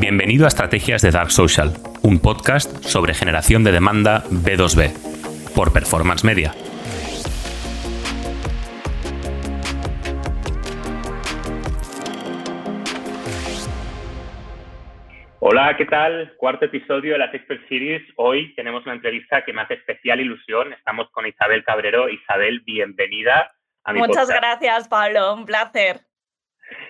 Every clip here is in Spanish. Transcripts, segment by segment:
Bienvenido a Estrategias de Dark Social, un podcast sobre generación de demanda B2B, por Performance Media. Hola, ¿qué tal? Cuarto episodio de la Expert Series. Hoy tenemos una entrevista que me hace especial ilusión. Estamos con Isabel Cabrero. Isabel, bienvenida a mi Muchas gracias, Pablo. Un placer.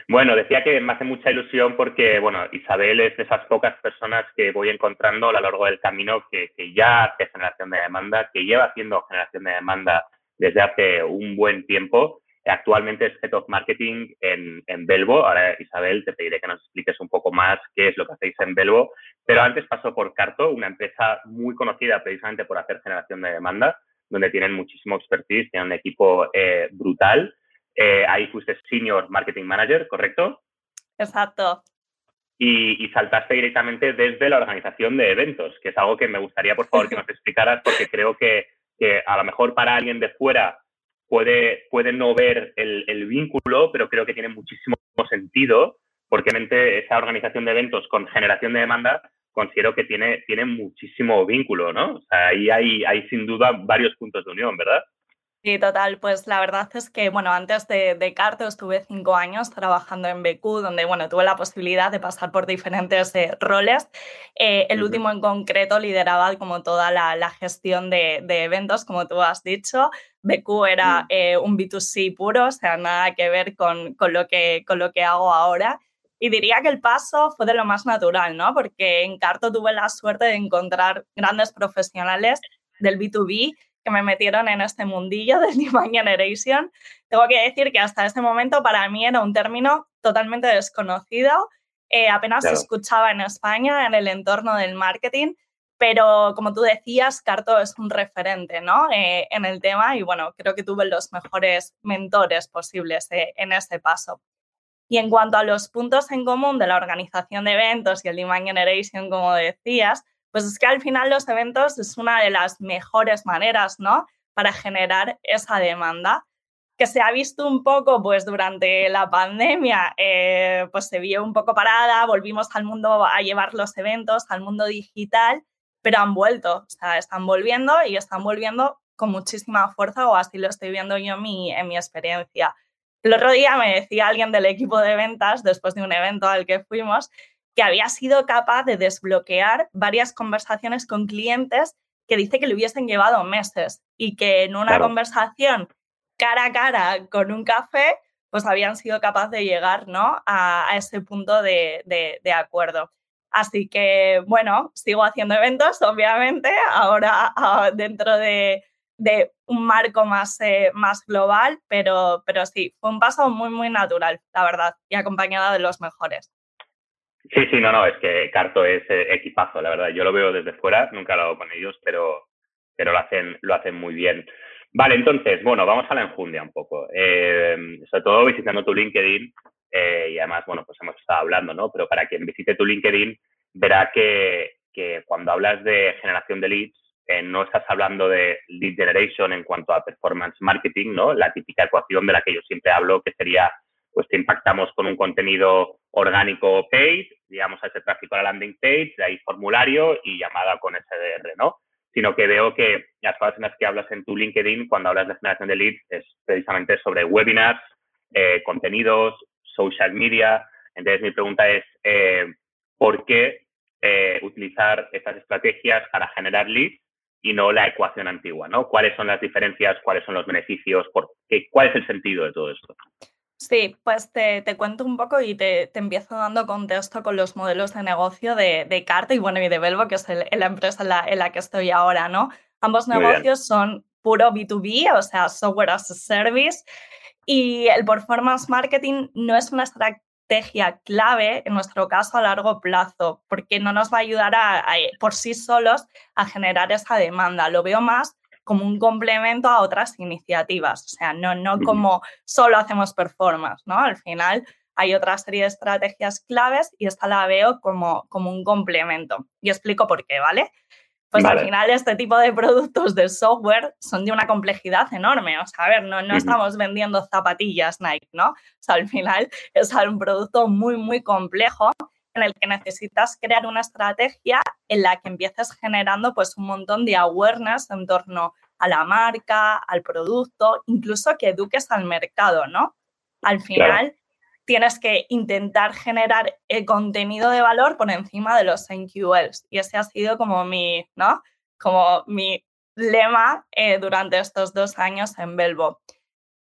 Bueno, decía que me hace mucha ilusión porque, bueno, Isabel es de esas pocas personas que voy encontrando a lo largo del camino que, ya hace generación de demanda, que lleva haciendo generación de demanda desde hace un buen tiempo. Actualmente es Head of Marketing en, en Belvo. Ahora, Isabel, te pediré que nos expliques un poco más qué es lo que hacéis en Belvo. Pero antes pasó por Carto, una empresa muy conocida precisamente por hacer generación de demanda, donde tienen muchísimo expertise, tienen un equipo eh, brutal eh, ahí fuiste Senior Marketing Manager, ¿correcto? Exacto. Y, saltaste directamente desde la organización de eventos, que es algo que me gustaría, por favor, que nos explicaras, porque creo que, a lo mejor para alguien de fuera puede, puede no ver el, vínculo, pero creo que tiene muchísimo sentido, porque esa organización de eventos con generación de demanda considero que tiene, tiene muchísimo vínculo, ¿no? O sea, ahí hay, hay sin duda varios puntos de unión, ¿verdad? Sí, total. Pues la verdad es que, bueno, antes de, de, Carto estuve cinco años trabajando en BQ, donde, bueno, tuve la posibilidad de pasar por diferentes eh, roles. Eh, el último en concreto lideraba como toda la, la gestión de, de, eventos, como tú has dicho. BQ era eh, un B2C puro, o sea, nada que ver con, con, lo que, con lo que hago ahora. Y diría que el paso fue de lo más natural, ¿no? Porque en Carto tuve la suerte de encontrar grandes profesionales del B2B que me metieron en este mundillo del Demand Generation. Tengo que decir que hasta ese momento para mí era un término totalmente desconocido. Eh, apenas se escuchaba en España en el entorno del marketing, pero como tú decías, Carto es un referente ¿no? Eh, en el tema y bueno, creo que tuve los mejores mentores posibles eh, en este paso. Y en cuanto a los puntos en común de la organización de eventos y el Demand Generation, como decías, pues es que al final los eventos es una de las mejores maneras, ¿no? Para generar esa demanda que se ha visto un poco, pues durante la pandemia, eh, pues se vio un poco parada, volvimos al mundo a llevar los eventos, al mundo digital, pero han vuelto, o sea, están volviendo y están volviendo con muchísima fuerza, o así lo estoy viendo yo en mi, en mi experiencia. El otro día me decía alguien del equipo de ventas, después de un evento al que fuimos, que había sido capaz de desbloquear varias conversaciones con clientes que dice que le hubiesen llevado meses y que en una conversación cara a cara con un café, pues habían sido capaces de llegar ¿no? a, ese punto de, de, acuerdo. Así que, bueno, sigo haciendo eventos, obviamente, ahora ah, dentro de, de, un marco más, eh, más global, pero, pero sí, fue un paso muy, muy natural, la verdad, y acompañada de los mejores. Sí, sí, no, no, es que Carto es eh, equipazo, la verdad. Yo lo veo desde fuera, nunca lo hago con ellos, pero, pero lo, hacen, lo hacen muy bien. Vale, entonces, bueno, vamos a la enjundia un poco. Eh, sobre todo visitando tu LinkedIn, eh, y además, bueno, pues hemos estado hablando, ¿no? Pero para quien visite tu LinkedIn, verá que, que cuando hablas de generación de leads, no estás hablando de lead generation en cuanto a performance marketing, ¿no? La típica ecuación de la que yo siempre hablo, que sería pues te impactamos con un contenido orgánico paid, digamos a ese tráfico a la landing page, de ahí formulario y llamada con SDR, ¿no? Sino que veo que las cosas en las que hablas en tu LinkedIn cuando hablas de generación de leads es precisamente sobre webinars, eh, contenidos, social media. Entonces mi pregunta es, eh, ¿por qué eh, utilizar estas estrategias para generar leads y no la ecuación antigua, ¿no? ¿Cuáles son las diferencias? ¿Cuáles son los beneficios? Por qué, ¿Cuál es el sentido de todo esto? Sí, pues te, cuento un poco y te, empiezo dando contexto con los modelos de negocio de, de Carta y bueno, y de Belvo, que es la empresa en la, que estoy ahora, ¿no? Ambos negocios son puro B2B, o sea, software as a service, y el performance marketing no es una estrategia clave, en nuestro caso, a largo plazo, porque no nos va a ayudar a, por sí solos a generar esa demanda. Lo veo más como un complemento a otras iniciativas, o sea, no, no como solo hacemos performance, ¿no? Al final hay otra serie de estrategias claves y esta la veo como, como un complemento. Y explico por qué, ¿vale? Pues al final este tipo de productos de software son de una complejidad enorme. O sea, a ver, no, no estamos vendiendo zapatillas Nike, ¿no? O sea, al final es un producto muy, muy complejo en el que necesitas crear una estrategia en la que empieces generando pues un montón de awareness en torno a la marca, al producto, incluso que eduques al mercado, ¿no? Al final tienes que intentar generar el contenido de valor por encima de los NQLs y ese ha sido como mi, ¿no? Como mi lema eh, durante estos dos años en Belbo.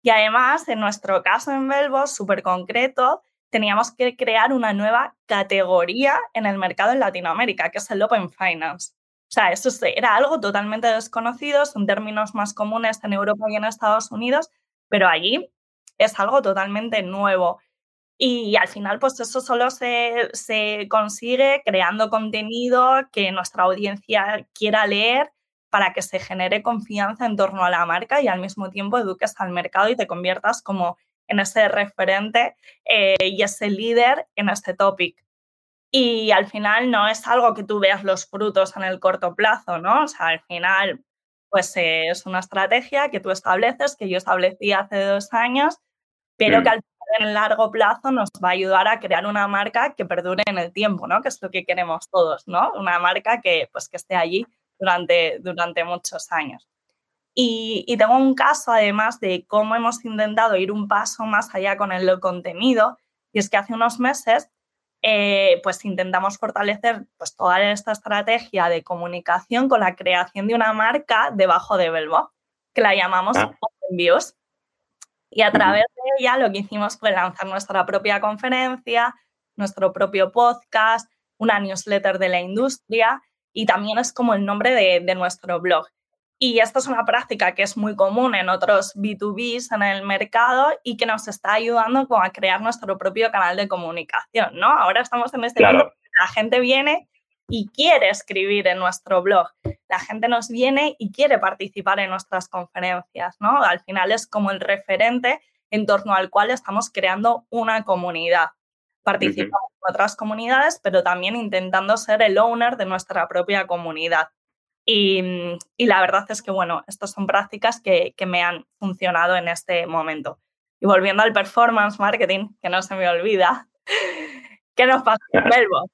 Y además, en nuestro caso en Belbo, súper concreto, teníamos que crear una nueva categoría en el mercado en Latinoamérica, que es el Open Finance. O sea, eso era algo totalmente desconocido, son términos más comunes en Europa y en Estados Unidos, pero allí es algo totalmente nuevo. Y al final, pues eso solo se, se consigue creando contenido que nuestra audiencia quiera leer para que se genere confianza en torno a la marca y al mismo tiempo eduques al mercado y te conviertas como en ese referente eh, y ese líder en este topic. Y al final no es algo que tú veas los frutos en el corto plazo, ¿no? O sea, al final, pues eh, es una estrategia que tú estableces, que yo establecí hace dos años, pero que al en el largo plazo nos va a ayudar a crear una marca que perdure en el tiempo, ¿no? Que es lo que queremos todos, ¿no? Una marca que, pues, que esté allí durante, durante muchos años. Y, tengo un caso además de cómo hemos intentado ir un paso más allá con el contenido, y es que hace unos meses eh, pues intentamos fortalecer pues toda esta estrategia de comunicación con la creación de una marca debajo de Belbo, que la llamamos ah. Views. Y a través de ella lo que hicimos fue lanzar nuestra propia conferencia, nuestro propio podcast, una newsletter de la industria y también es como el nombre de, nuestro blog. Y esta es una práctica que es muy común en otros B2Bs en el mercado y que nos está ayudando como a crear nuestro propio canal de comunicación, ¿no? Ahora estamos en este claro. la gente viene y quiere escribir en nuestro blog. La gente nos viene y quiere participar en nuestras conferencias, ¿no? Al final es como el referente en torno al cual estamos creando una comunidad. Participamos en otras comunidades, pero también intentando ser el owner de nuestra propia comunidad. Y, la verdad es que, bueno, estas son prácticas que, me han funcionado en este momento. Y volviendo al performance marketing, que no se me olvida, ¿qué nos pasa con Belbo?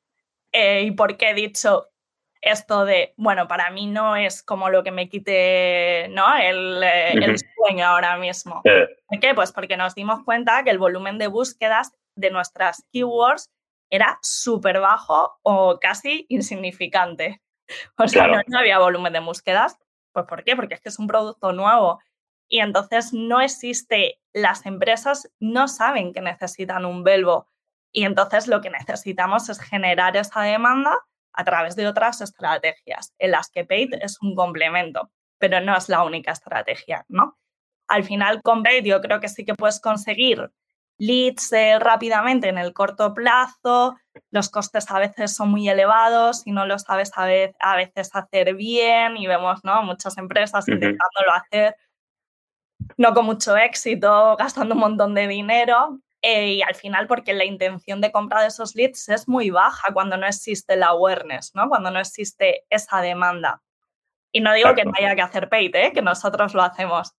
Eh, ¿Y por qué he dicho esto de, bueno, para mí no es como lo que me quite ¿no? el, eh, el sueño ahora mismo? ¿Por qué? Pues porque nos dimos cuenta que el volumen de búsquedas de nuestras keywords era súper bajo o casi insignificante. O sea, no, había volumen de búsquedas. Pues ¿por qué? Porque es que es un producto nuevo y entonces no existe, las empresas no saben que necesitan un Belbo y entonces lo que necesitamos es generar esa demanda a través de otras estrategias, en las que Paid es un complemento, pero no es la única estrategia, ¿no? Al final con Paid yo creo que sí que puedes conseguir leads eh, rápidamente en el corto plazo, los costes a veces son muy elevados y no lo sabes a, veces hacer bien y vemos ¿no? muchas empresas intentándolo hacer no con mucho éxito, gastando un montón de dinero eh, y al final porque la intención de compra de esos leads es muy baja cuando no existe la awareness, ¿no? cuando no existe esa demanda. Y no digo que no haya que hacer paid, ¿eh? que nosotros lo hacemos,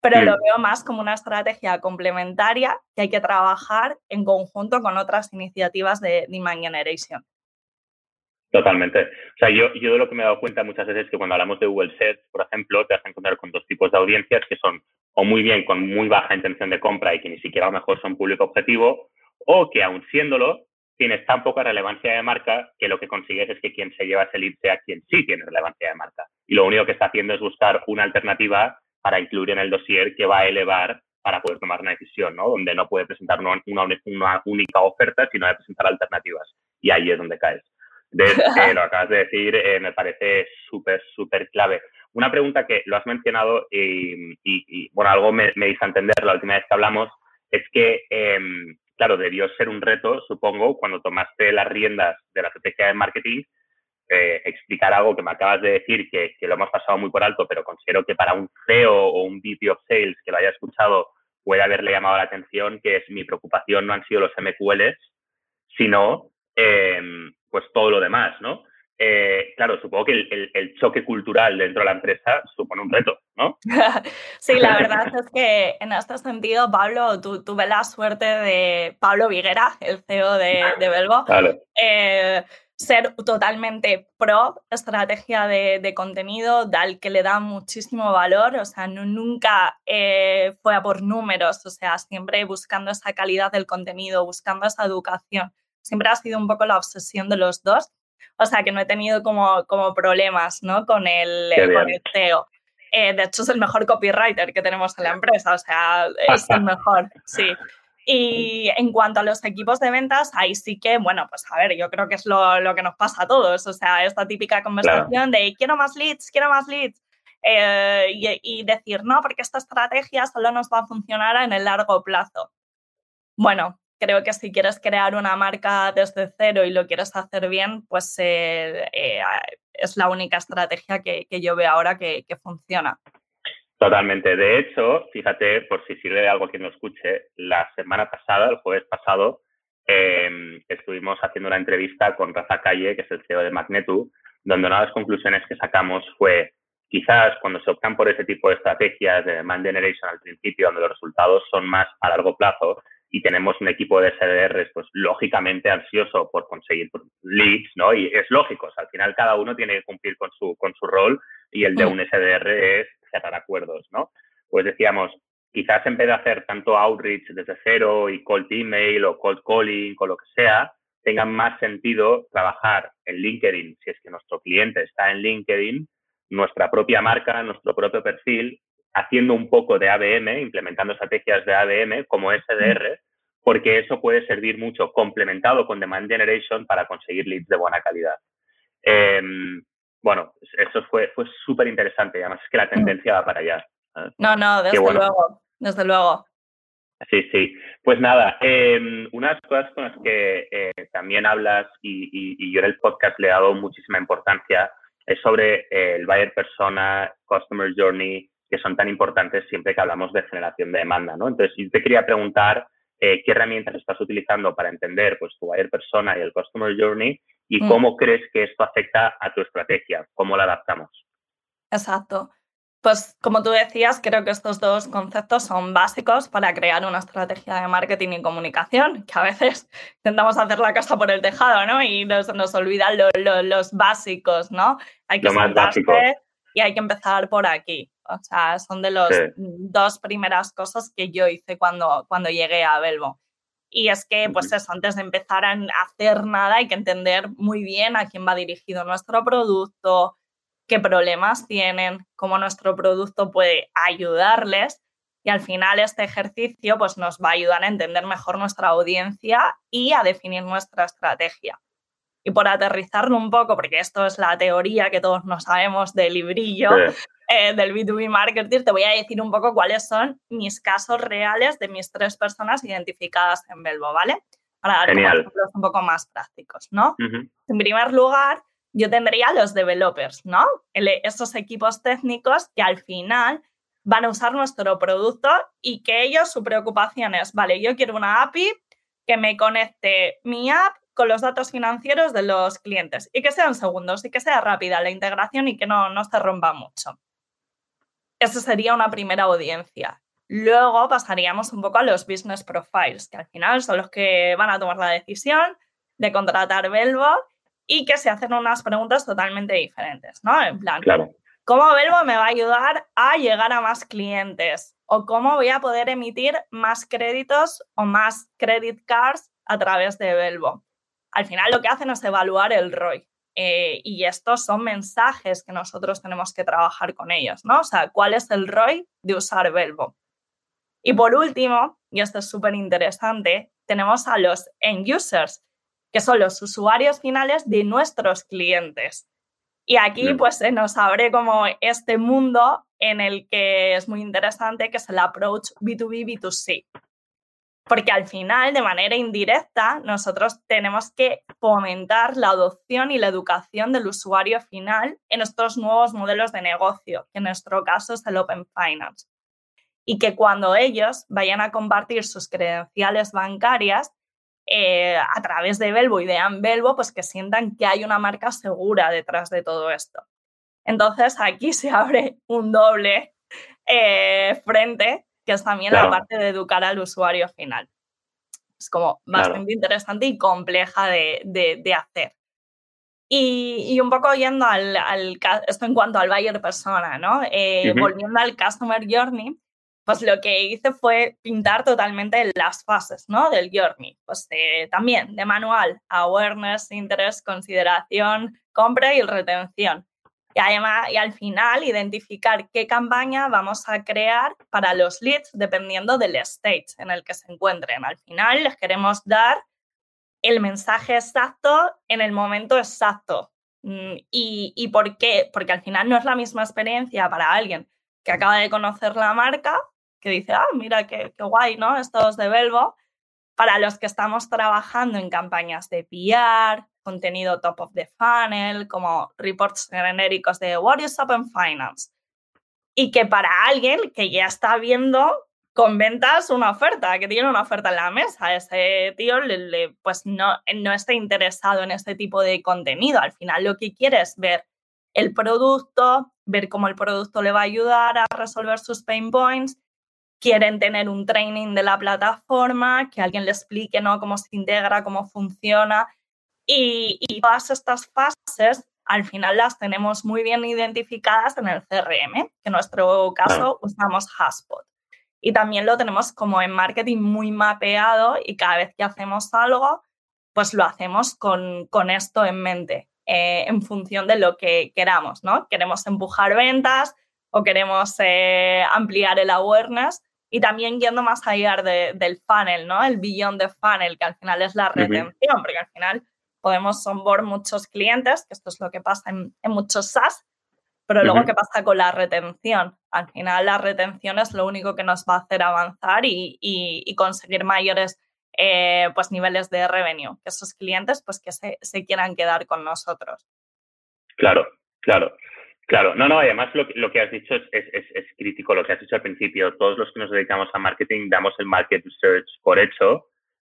pero lo veo más como una estrategia complementaria que hay que trabajar en conjunto con otras iniciativas de Demand Generation. Totalmente. O sea, yo, yo de lo que me he dado cuenta muchas veces es que cuando hablamos de Google Search, por ejemplo, te vas a encontrar con dos tipos de audiencias que son o muy bien con muy baja intención de compra y que ni siquiera a lo mejor son público objetivo, o que aún siéndolo, tienes tan poca relevancia de marca que lo que consigues es que quien se lleva ese lead sea quien sí tiene relevancia de marca. Y lo único que está haciendo es buscar una alternativa para incluir en el dossier que va a elevar para poder tomar una decisión, ¿no? Donde no puede presentar una, una, única oferta, sino de presentar alternativas. Y ahí es donde caes. De, eh, lo acabas de decir, eh, me parece súper, súper clave. Una pregunta que lo has mencionado y, bueno, algo me, me hizo entender la última vez que hablamos, es que, em, claro, debió ser un reto, supongo, cuando tomaste las riendas de la estrategia de marketing, eh, explicar algo que me acabas de decir, que, lo hemos pasado muy por alto, pero considero que para un CEO o un VP of Sales que lo haya escuchado puede haberle llamado la atención, que es mi preocupación no han sido los MQLs, sino em, pues todo lo demás, ¿no? eh, claro, supongo que el, choque cultural dentro de la empresa supone un reto, ¿no? sí, la verdad es que en este sentido, Pablo, tuve la suerte de Pablo Viguera, el CEO de, de Belvo, eh, ser totalmente pro estrategia de, contenido, al que le da muchísimo valor, o sea, nunca eh, fue a por números, o sea, siempre buscando esa calidad del contenido, buscando esa educación. Siempre ha sido un poco la obsesión de los dos o sea, que no he tenido como, como problemas ¿no? con, el, con el CEO. Eh, de hecho, es el mejor copywriter que tenemos en la empresa, o sea, es el mejor, sí. Y en cuanto a los equipos de ventas, ahí sí que, bueno, pues a ver, yo creo que es lo, lo que nos pasa a todos, o sea, esta típica conversación de quiero más leads, quiero más leads. Eh, y, y, decir, no, porque esta estrategia solo nos va a funcionar en el largo plazo. Bueno, creo que si quieres crear una marca desde cero y lo quieres hacer bien, pues eh, eh, es la única estrategia que, yo veo ahora que, funciona. Totalmente. De hecho, fíjate, por si sirve de algo que quien lo escuche, la semana pasada, el jueves pasado, em, estuvimos haciendo una entrevista con Rafa Calle, que es el CEO de Magnetu, donde una de las conclusiones que sacamos fue quizás cuando se optan por ese tipo de estrategias de demand generation al principio, donde los resultados son más a largo plazo, y tenemos un equipo de SDRs, pues lógicamente ansioso por conseguir leads, ¿no? Y es lógico, al final cada uno tiene que cumplir con su, con su rol y el de mm. un SDR es cerrar acuerdos, ¿no? Pues decíamos, quizás en vez de hacer tanto outreach desde cero y cold email o cold calling o lo que sea, tenga más sentido trabajar en LinkedIn, si es que nuestro cliente está en LinkedIn, nuestra propia marca, nuestro propio perfil haciendo un poco de ABM, implementando estrategias de ABM como SDR, porque eso puede servir mucho complementado con Demand Generation para conseguir leads de buena calidad. Em, bueno, eso fue, fue súper interesante, además es que la mm. tendencia va para allá. No, no, desde luego, desde luego. Sí, sí. Pues nada, eh, unas cosas con las que eh, también hablas y, y, yo en el podcast le he dado muchísima importancia es sobre el buyer persona, customer journey, que son tan importantes siempre que hablamos de generación de demanda, ¿no? Entonces, yo te quería preguntar eh, qué herramientas estás utilizando para entender pues, tu buyer persona y el customer journey y mm. cómo crees que esto afecta a tu estrategia, cómo la adaptamos. Exacto. Pues como tú decías, creo que estos dos conceptos son básicos para crear una estrategia de marketing y comunicación, que a veces intentamos hacer la casa por el tejado, ¿no? Y nos, nos olvidan los básicos, ¿no? Hay que básico. y hay que empezar por aquí. O sea, son de las dos primeras cosas que yo hice cuando, cuando llegué a Belvo. Y es que, pues eso, antes de empezar a hacer nada hay que entender muy bien a quién va dirigido nuestro producto, qué problemas tienen, cómo nuestro producto puede ayudarles. Y al final este ejercicio pues, nos va a ayudar a entender mejor nuestra audiencia y a definir nuestra estrategia. Y por aterrizarlo un poco, porque esto es la teoría que todos no sabemos del librillo eh, del B2B marketing, te voy a decir un poco cuáles son mis casos reales de mis tres personas identificadas en Belvo, ¿vale? Para dar ejemplos un poco más prácticos, ¿no? En primer lugar, yo tendría los developers, ¿no? esos equipos técnicos que al final van a usar nuestro producto y que ellos su preocupación es, vale, yo quiero una API que me conecte mi app con los datos financieros de los clientes y que sean segundos y que sea rápida la integración y que no, no se rompa mucho. Esa sería una primera audiencia. Luego pasaríamos un poco a los business profiles, que al final son los que van a tomar la decisión de contratar Belvo y que se hacen unas preguntas totalmente diferentes, ¿no? En plan, ¿cómo Belvo me va a ayudar a llegar a más clientes? ¿O cómo voy a poder emitir más créditos o más credit cards a través de Belvo? Al final lo que hacen es evaluar el ROI. Eh, y estos son mensajes que nosotros tenemos que trabajar con ellos, ¿no? O sea, ¿cuál es el ROI de usar Velvo? Y por último, y esto es súper interesante, tenemos a los end users, que son los usuarios finales de nuestros clientes. Y aquí pues se nos abre como este mundo en el que es muy interesante, que es el approach B2B, B2C. Porque al final, de manera indirecta, nosotros tenemos que fomentar la adopción y la educación del usuario final en estos nuevos modelos de negocio, que en nuestro caso es el Open Finance. Y que cuando ellos vayan a compartir sus credenciales bancarias, eh, a través de Belvo y de Belvo, pues que sientan que hay una marca segura detrás de todo esto. Entonces aquí se abre un doble eh, frente, que es también la parte de educar al usuario final. Es como bastante interesante y compleja de, hacer. Y, un poco yendo al, esto en cuanto al buyer persona, ¿no? Eh, volviendo al customer journey, pues lo que hice fue pintar totalmente las fases, ¿no? Del journey. Pues también de manual, awareness, interés, consideración, compra y retención. Y además, y al final, identificar qué campaña vamos a crear para los leads dependiendo del stage en el que se encuentren. Al final, les queremos dar el mensaje exacto en el momento exacto. Mm, ¿Y, y por qué? Porque al final no es la misma experiencia para alguien que acaba de conocer la marca que dice, ah, mira qué, qué guay, ¿no? Estos de Belvo. Para los que estamos trabajando en campañas de PR, contenido top of the funnel, como reports genéricos de What is Up in Finance. Y que para alguien que ya está viendo con ventas una oferta, que tiene una oferta en la mesa, ese tío le, pues no, no está interesado en este tipo de contenido. Al final lo que quiere es ver el producto, ver cómo el producto le va a ayudar a resolver sus pain points quieren tener un training de la plataforma, que alguien le explique ¿no? cómo se integra, cómo funciona. Y, todas estas fases al final las tenemos muy bien identificadas en el CRM, que en nuestro caso usamos Haspot. Y también lo tenemos como en marketing muy mapeado y cada vez que hacemos algo, pues lo hacemos con, con esto en mente, eh, en función de lo que queramos, ¿no? Queremos empujar ventas o queremos eh, ampliar el awareness, y también yendo más allá del funnel, ¿no? El billón de funnel, que al final es la retención, porque al final podemos onboard muchos clientes, que esto es lo que pasa en, muchos SaaS, pero luego, ¿qué pasa con la retención? Al final, la retención es lo único que nos va a hacer avanzar y, conseguir mayores eh, pues, niveles de revenue, que esos clientes pues, que se, se quieran quedar con nosotros. Claro, claro. Claro, no, no, además lo, lo que has dicho es, es, es, crítico, lo que has dicho al principio. Todos los que nos dedicamos a marketing damos el market research por hecho,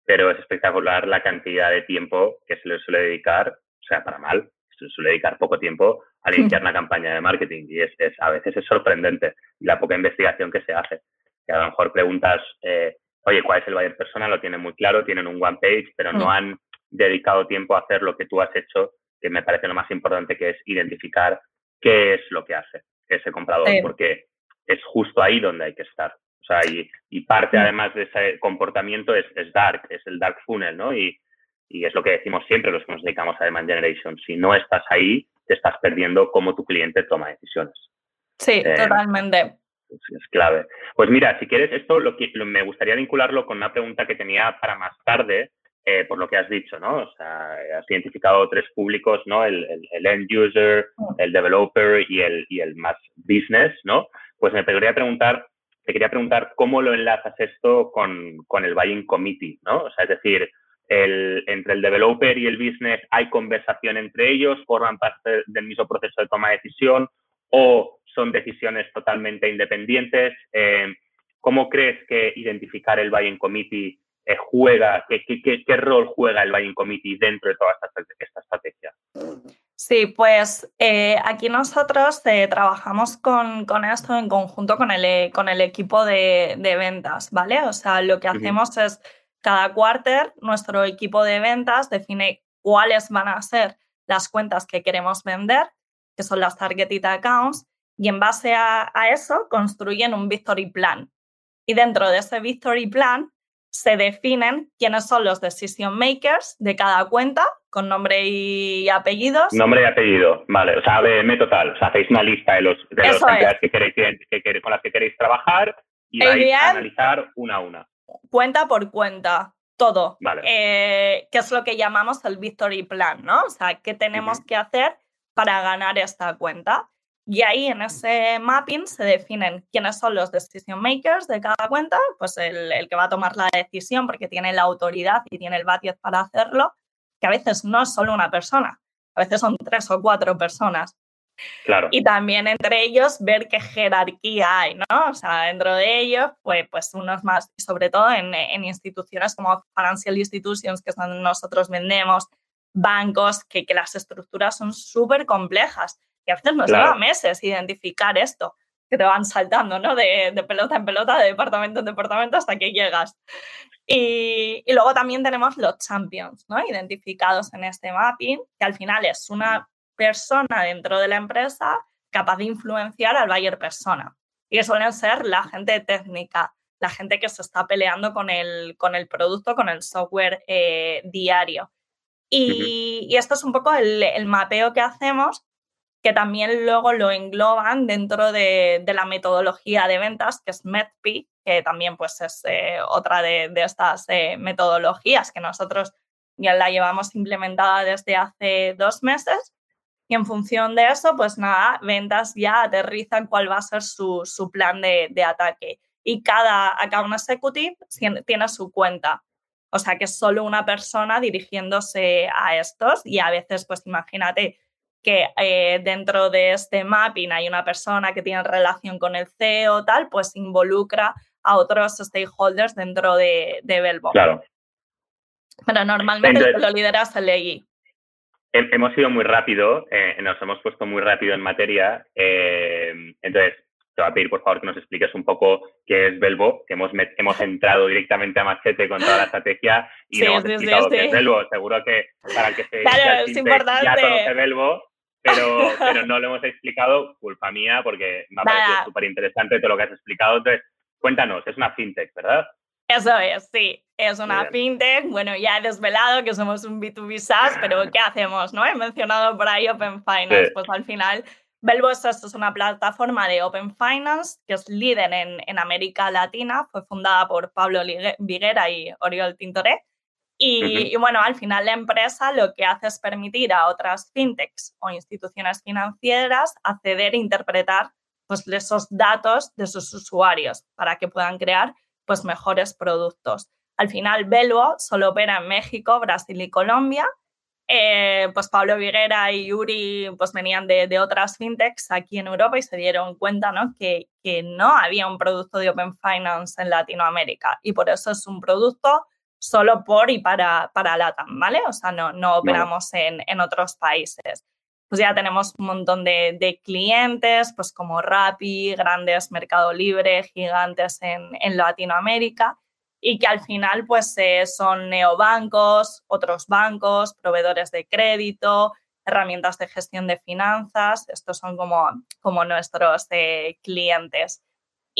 pero es espectacular la cantidad de tiempo que se le suele dedicar, o sea, para mal, se le suele dedicar poco tiempo a iniciar una campaña de marketing y es, es, a veces es sorprendente la poca investigación que se hace. Que a lo mejor preguntas, eh, oye, ¿cuál es el buyer persona? Lo tienen muy claro, tienen un one page, pero no han dedicado tiempo a hacer lo que tú has hecho, que me parece lo más importante, que es identificar qué es lo que hace ese comprador, porque es justo ahí donde hay que estar. Sea, y, parte mm. además de ese comportamiento es, dark, es el dark funnel, ¿no? Y, es lo que decimos siempre los que nos dedicamos a Demand Generation. Si no estás ahí, te estás perdiendo cómo tu cliente toma decisiones. Sí, eh, totalmente. Es, clave. Pues mira, si quieres, esto lo que, me gustaría vincularlo con una pregunta que tenía para más tarde, eh, por lo que has dicho, ¿no? O sea, has identificado tres públicos, ¿no? El, end user, el developer y el, y el más business, ¿no? Pues me quería preguntar, te quería preguntar cómo lo enlazas esto con, con el buying committee, ¿no? O sea, es decir, entre el developer y el business hay conversación entre ellos, forman parte del mismo proceso de toma de decisión o son decisiones totalmente independientes. Eh, ¿Cómo crees que identificar el buying committee eh, juega, qué, qué, rol juega el Buying Committee dentro de toda esta, estrategia? Sí, pues eh, aquí nosotros eh, trabajamos con, esto en conjunto con el, con el equipo de, ventas, ¿vale? O sea, lo que hacemos es cada quarter nuestro equipo de ventas define cuáles van a ser las cuentas que queremos vender, que son las targeted accounts, y en base a, a eso construyen un victory plan. Y dentro de ese victory plan se definen quiénes son los decision makers de cada cuenta con nombre y apellidos. Nombre y apellido, vale. O sea, ABM total. O sea, hacéis una lista de los, de los que queréis, que, con las que queréis trabajar y vais a analizar una a una. Cuenta por cuenta, todo. Vale. Eh, que es lo que llamamos el victory plan, ¿no? O sea, ¿qué tenemos que hacer para ganar esta cuenta? Y ahí en ese mapping se definen quiénes son los decision makers de cada cuenta, pues el, que va a tomar la decisión porque tiene la autoridad y tiene el budget para hacerlo, que a veces no es solo una persona, a veces son tres o cuatro personas Claro. Y también entre ellos ver qué jerarquía hay, ¿no? O sea, dentro de ellos, pues, pues unos más, sobre todo en, en instituciones como financial institutions, que es donde nosotros vendemos, bancos, que, que las estructuras son súper complejas y a veces nos lleva meses identificar esto, que te van saltando, ¿no? De, de, pelota en pelota, de departamento en departamento hasta que llegas. Y, y, luego también tenemos los champions, ¿no? Identificados en este mapping, que al final es una persona dentro de la empresa capaz de influenciar al buyer persona. Y que suelen ser la gente técnica, la gente que se está peleando con el, con el producto, con el software eh, diario. Y, y, esto es un poco el, el, mapeo que hacemos, que también luego lo engloban dentro de, de la metodología de ventas, que es MEDP, que también pues, es eh, otra de, de estas eh, metodologías que nosotros ya la llevamos implementada desde hace dos meses. Y en función de eso, pues nada, ventas ya aterrizan cuál va a ser su, su plan de, de ataque. Y cada account executive tiene su cuenta. O sea que solo una persona dirigiéndose a estos y a veces, pues imagínate que eh, dentro de este mapping hay una persona que tiene relación con el CEO, tal, pues involucra a otros stakeholders dentro de, de Belbo. Claro. Pero normalmente Entonces, lo lideras el EI. Hemos ido muy rápido, eh, nos hemos puesto muy rápido en materia. Eh, entonces, te voy a pedir por favor que nos expliques un poco qué es Belbo, que hemos, hemos entrado directamente a machete con toda la estrategia y sí, no hemos sí, explicado sí, qué es Belbo. Seguro que para el que se claro, es importante. ya conoce Belbo, pero, pero no lo hemos explicado, culpa mía, porque me ha parecido súper interesante todo lo que has explicado. Entonces, cuéntanos, es una fintech, ¿verdad? Eso es, sí, es una fintech. Bueno, ya he desvelado que somos un B2B SaaS, pero ¿qué hacemos? ¿no? He mencionado por ahí Open Finance, Sí. pues al final Belbo esto es una plataforma de Open Finance que es líder en, en América Latina, fue fundada por Pablo Ligue- Viguera y Oriol Tintoré. Y, bueno, al final la empresa lo que hace es permitir a otras fintechs o instituciones financieras acceder e interpretar pues, esos datos de sus usuarios para que puedan crear pues, mejores productos. Al final, Belbo solo opera en México, Brasil y Colombia. Eh, pues Pablo Viguera y Yuri pues venían de, de, otras fintechs aquí en Europa y se dieron cuenta ¿no? que, que no había un producto de Open Finance en Latinoamérica y por eso es un producto solo por y para, para LATAM, ¿vale? O sea, no, no operamos no. En, en, otros países. Pues ya tenemos un montón de, de, clientes, pues como Rappi, grandes Mercado Libre, gigantes en, en Latinoamérica y que al final pues eh, son neobancos, otros bancos, proveedores de crédito, herramientas de gestión de finanzas, estos son como, como nuestros eh, clientes.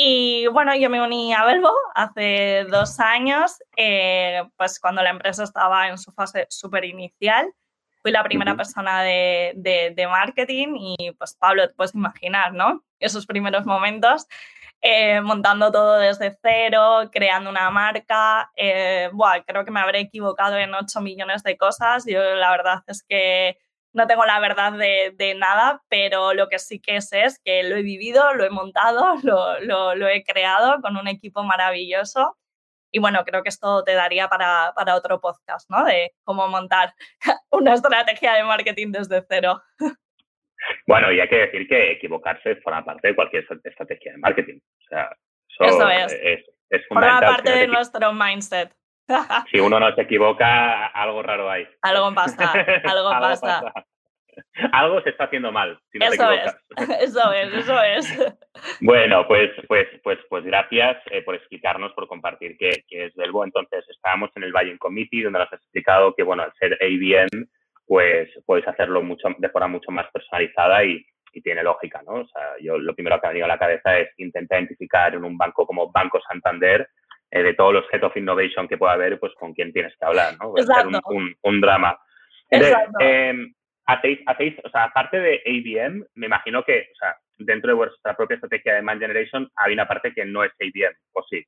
Y bueno, yo me uní a Belbo hace dos años, eh, pues cuando la empresa estaba en su fase súper inicial. Fui la primera uh -huh. persona de, de, de, marketing y pues Pablo, te puedes imaginar, ¿no? Esos primeros momentos, eh, montando todo desde cero, creando una marca. Eh, buah, creo que me habré equivocado en 8 millones de cosas. Yo la verdad es que no tengo la verdad de, de, nada, pero lo que sí que sé es que lo he vivido, lo he montado, lo, lo, lo, he creado con un equipo maravilloso. Y bueno, creo que esto te daría para, para otro podcast, ¿no? De cómo montar una estrategia de marketing desde cero. Bueno, y hay que decir que equivocarse forma parte de cualquier estrategia de marketing. O sea, eso, eso es. es, es Forma parte de nuestro mindset. Si uno no se equivoca, algo raro hay. Algo pasa, algo, algo pasa. pasa. Algo se está haciendo mal, si no eso te equivocas. Es, eso es, eso es. Bueno, pues, pues, pues, pues gracias eh, por explicarnos, por compartir qué, qué es Belbo. Entonces, estábamos en el Buying Committee, donde nos has explicado que, bueno, al ser ABM, pues puedes hacerlo mucho, de forma mucho más personalizada y, y tiene lógica, ¿no? O sea, yo lo primero que me ha venido a la cabeza es intentar identificar en un banco como Banco Santander eh, de todos los Head of Innovation que pueda haber, pues con quién tienes que hablar, ¿no? Un, un, un, drama. Entonces, Exacto. eh, hacéis, hacéis, o sea, aparte de ABM, me imagino que, o sea, dentro de vuestra propia estrategia de Man Generation hay una parte que no es ABM, ¿o sí?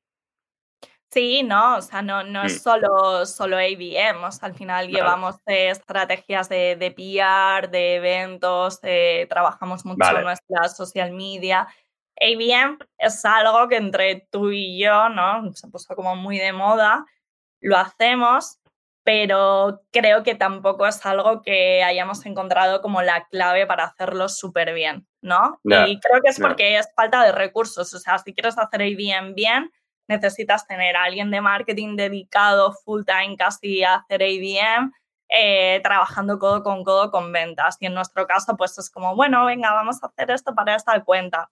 Sí, no, o sea, no, no es Mm. solo, solo ABM, o sea, al final Vale. llevamos eh, estrategias de, de PR, de eventos, eh, trabajamos mucho Vale. en nuestra social media. ABM es algo que entre tú y yo, ¿no? Se puso como muy de moda, lo hacemos, pero creo que tampoco es algo que hayamos encontrado como la clave para hacerlo súper bien, ¿no? y creo que es porque es falta de recursos, o sea, si quieres hacer ABM bien, necesitas tener a alguien de marketing dedicado full time casi a hacer ABM, eh, trabajando codo con codo con ventas. Y en nuestro caso, pues es como, bueno, venga, vamos a hacer esto para esta cuenta.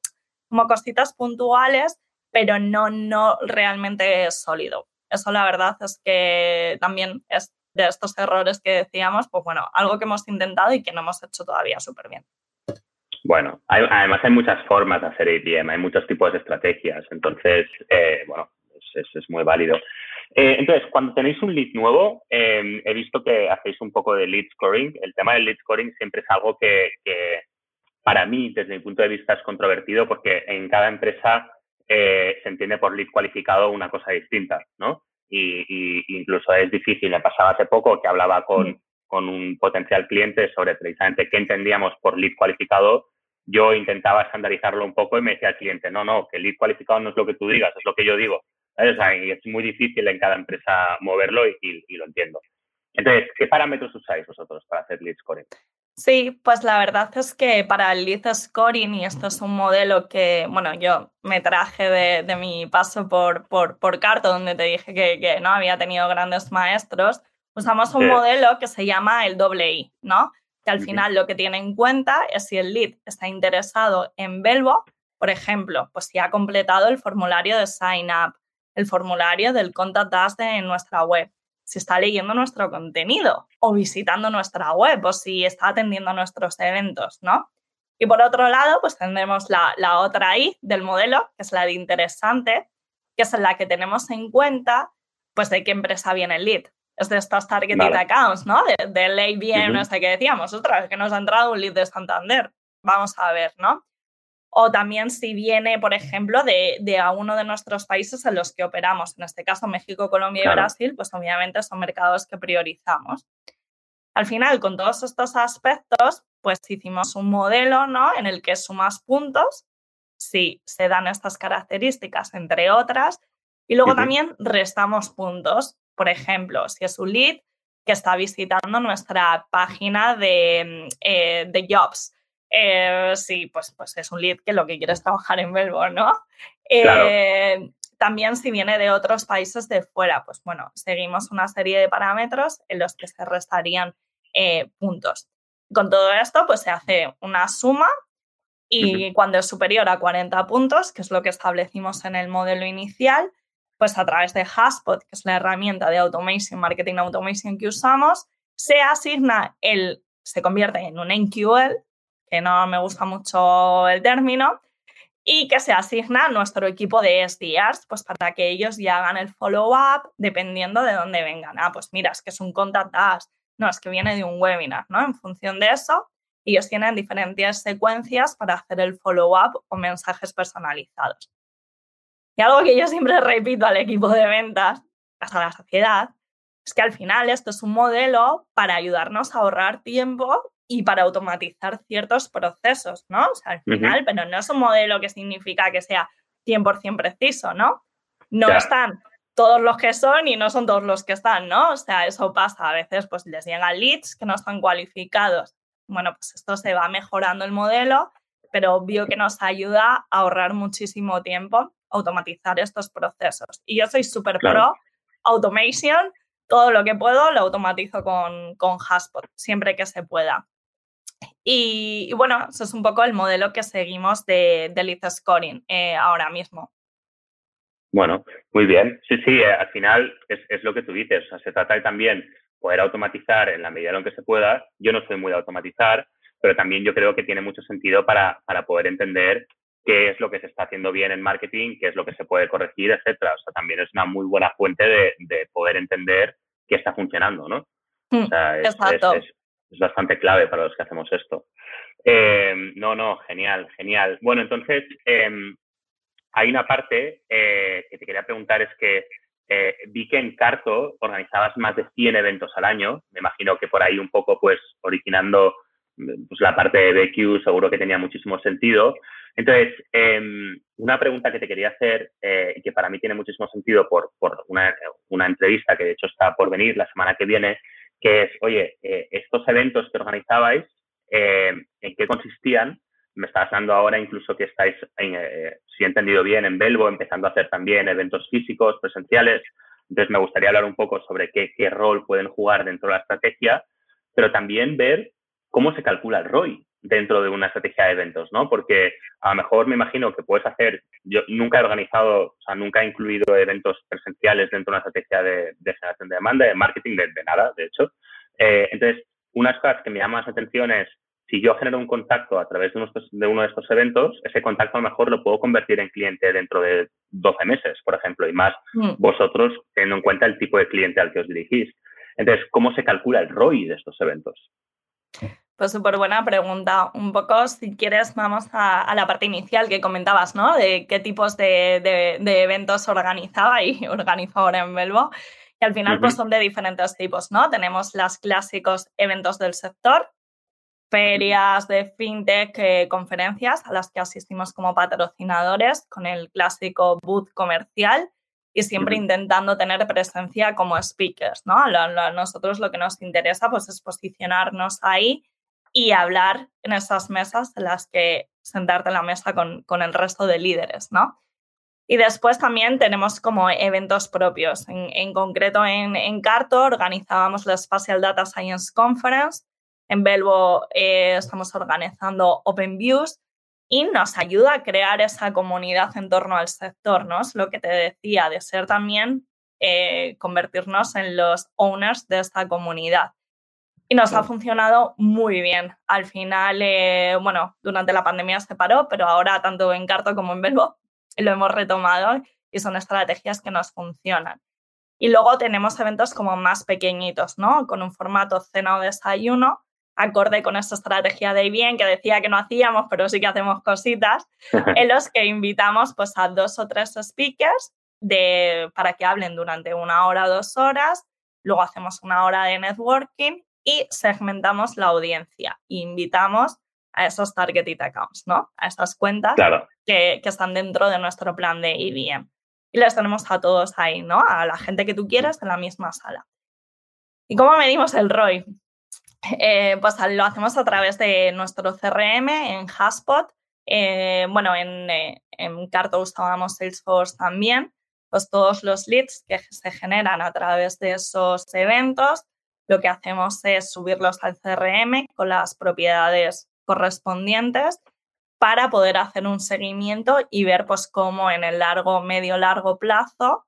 Como cositas puntuales, pero no, no realmente sólido. Eso la verdad es que también es de estos errores que decíamos, pues bueno, algo que hemos intentado y que no hemos hecho todavía súper bien. Bueno, además hay muchas formas de hacer APM, hay muchos tipos de estrategias, entonces, eh, bueno, es, es, muy válido. Eh, entonces, cuando tenéis un lead nuevo, em, he visto que hacéis un poco de lead scoring. El tema del lead scoring siempre es algo que, que, para mí, desde mi punto de vista, es controvertido porque en cada empresa eh, se entiende por lead cualificado una cosa distinta, ¿no? Y, y, incluso es difícil. Me pasaba hace poco que hablaba con, con un potencial cliente sobre precisamente qué entendíamos por lead cualificado. Yo intentaba estandarizarlo un poco y me decía el cliente, no, no, que lead cualificado no es lo que tú digas, es lo que yo digo. y es muy difícil en cada empresa moverlo y, y, lo entiendo. Entonces, ¿qué parámetros usáis vosotros para hacer lead scoring? Sí, pues la verdad es que para el lead scoring, y esto es un modelo que, bueno, yo me traje de, de mi paso por, por, por, Carto, donde te dije que, que, no había tenido grandes maestros, usamos un modelo que se llama el doble I, ¿no? Que al final lo que tiene en cuenta es si el lead está interesado en Belvo, por ejemplo, pues si ha completado el formulario de sign up, el formulario del contact us en nuestra web, si está leyendo nuestro contenido o visitando nuestra web o si está atendiendo a nuestros eventos, ¿no? Y por otro lado, pues tendremos la, la otra I del modelo, que es la de interesante, que es la que tenemos en cuenta, pues de qué empresa viene el lead. Es de estos targeted accounts, ¿no? Del de ABM, no sé qué decíamos, otra vez que nos ha entrado un lead de Santander. Vamos a ver, ¿no? O también si viene, por ejemplo, de, de, a uno de nuestros países en los que operamos, en este caso México, Colombia y Brasil, pues obviamente son mercados que priorizamos. Al final, con todos estos aspectos, pues hicimos un modelo ¿no? en el que sumas puntos, si se dan estas características, entre otras, y luego también restamos puntos. Por ejemplo, si es un lead que está visitando nuestra página de, eh, de jobs, eh, sí, pues, pues es un lead que lo que quiere es trabajar en Belbo, ¿no? Eh, también si viene de otros países de fuera, pues bueno, seguimos una serie de parámetros en los que se restarían eh, puntos. Con todo esto, pues se hace una suma y cuando es superior a 40 puntos, que es lo que establecimos en el modelo inicial, pues a través de Haspot, que es la herramienta de automation, marketing automation que usamos, se asigna el, se convierte en un NQL, que no me gusta mucho el término, y que se asigna a nuestro equipo de SDRs, pues para que ellos ya hagan el follow-up dependiendo de dónde vengan. Ah, pues mira, es que es un contact no, es que viene de un webinar, ¿no? En función de eso, ellos tienen diferentes secuencias para hacer el follow-up o mensajes personalizados. Y algo que yo siempre repito al equipo de ventas, hasta la saciedad, es que al final esto es un modelo para ayudarnos a ahorrar tiempo y para automatizar ciertos procesos, ¿no? O sea, al final, pero no es un modelo que significa que sea 100% preciso, ¿no? No están todos los que son y no son todos los que están, ¿no? O sea, eso pasa. A veces pues les llegan leads que no están cualificados. Bueno, pues esto se va mejorando el modelo, pero obvio que nos ayuda a ahorrar muchísimo tiempo automatizar estos procesos. Y yo soy súper pro automation, todo lo que puedo lo automatizo con, con Haspot, siempre que se pueda. Y, bueno, eso es un poco el modelo que seguimos de, de Lead Scoring eh, ahora mismo. Bueno, muy bien. Sí, sí, eh, al final es, es, lo que tú dices. O sea, se trata de también poder automatizar en la medida en lo que se pueda. Yo no soy muy de automatizar, pero también yo creo que tiene mucho sentido para, para poder entender qué es lo que se está haciendo bien en marketing, qué es lo que se puede corregir, etcétera. O sea, también es una muy buena fuente de, de poder entender qué está funcionando, ¿no? O sea, es, Exacto es bastante clave para los que hacemos esto. Eh, no, no, genial, genial. Bueno, entonces, em, hay una parte eh, que te quería preguntar, es que eh, vi que en Carto organizabas más de 100 eventos al año, me imagino que por ahí un poco, pues, originando pues la parte de BQ seguro que tenía muchísimo sentido. Entonces, em, una pregunta que te quería hacer y que para mí tiene muchísimo sentido por, por una, una, entrevista que de hecho está por venir la semana que viene, que es, oye, eh, estos eventos que organizabais, eh, ¿en qué consistían? Me estás dando ahora incluso que estáis, si he entendido bien, en Belvo, empezando a hacer también eventos físicos, presenciales. Entonces, me gustaría hablar un poco sobre qué, qué rol pueden jugar dentro de la estrategia, pero también ver cómo se calcula el ROI dentro de una estrategia de eventos, ¿no? Porque a lo mejor me imagino que puedes hacer, yo nunca he organizado, o sea, nunca he incluido eventos presenciales dentro de una estrategia de, generación de demanda, de marketing, de, nada, de hecho. Eh, entonces, unas cosas que me llaman la atención es, si yo genero un contacto a través de, de uno de estos eventos, ese contacto a lo mejor lo puedo convertir en cliente dentro de 12 meses, por ejemplo, y más mm. vosotros teniendo en cuenta el tipo de cliente al que os dirigís. Entonces, ¿cómo se calcula el ROI de estos eventos? Pues súper buena pregunta. Un poco, si quieres, vamos a, la parte inicial que comentabas, ¿no? De qué tipos de, eventos organizaba y organizo ahora en Belvo. Y al final, pues son de diferentes tipos, ¿no? Tenemos los clásicos eventos del sector, ferias de fintech, eh, conferencias a las que asistimos como patrocinadores con el clásico boot comercial y siempre intentando tener presencia como speakers, ¿no? A nosotros lo que nos interesa pues es posicionarnos ahí y hablar en esas mesas en las que sentarte en la mesa con, con el resto de líderes, ¿no? Y después también tenemos como eventos propios. En, en concreto en, en, Carto organizábamos la Spatial Data Science Conference. En Belvo eh, estamos organizando Open Views y nos ayuda a crear esa comunidad en torno al sector, ¿no? Es lo que te decía, de ser también, eh, convertirnos en los owners de esta comunidad y nos ha funcionado muy bien. Al final, eh, bueno, durante la pandemia se paró, pero ahora tanto en Carto como en Belvo lo hemos retomado y son estrategias que nos funcionan. Y luego tenemos eventos como más pequeñitos, ¿no? Con un formato cena o desayuno, acorde con esta estrategia de bien que decía que no hacíamos, pero sí que hacemos cositas, en los que invitamos pues a dos o tres speakers de, para que hablen durante una hora, dos horas, luego hacemos una hora de networking y segmentamos la audiencia invitamos a esos targeted accounts, ¿no? A esas cuentas que, que, están dentro de nuestro plan de IBM. Y les tenemos a todos ahí, ¿no? A la gente que tú quieras en la misma sala. ¿Y cómo medimos el ROI? Eh, pues lo hacemos a través de nuestro CRM en Haspot. Eh, bueno, en, eh, en Carto usábamos Salesforce también. Pues todos los leads que se generan a través de esos eventos lo que hacemos es subirlos al CRM con las propiedades correspondientes para poder hacer un seguimiento y ver pues cómo en el largo, medio, largo plazo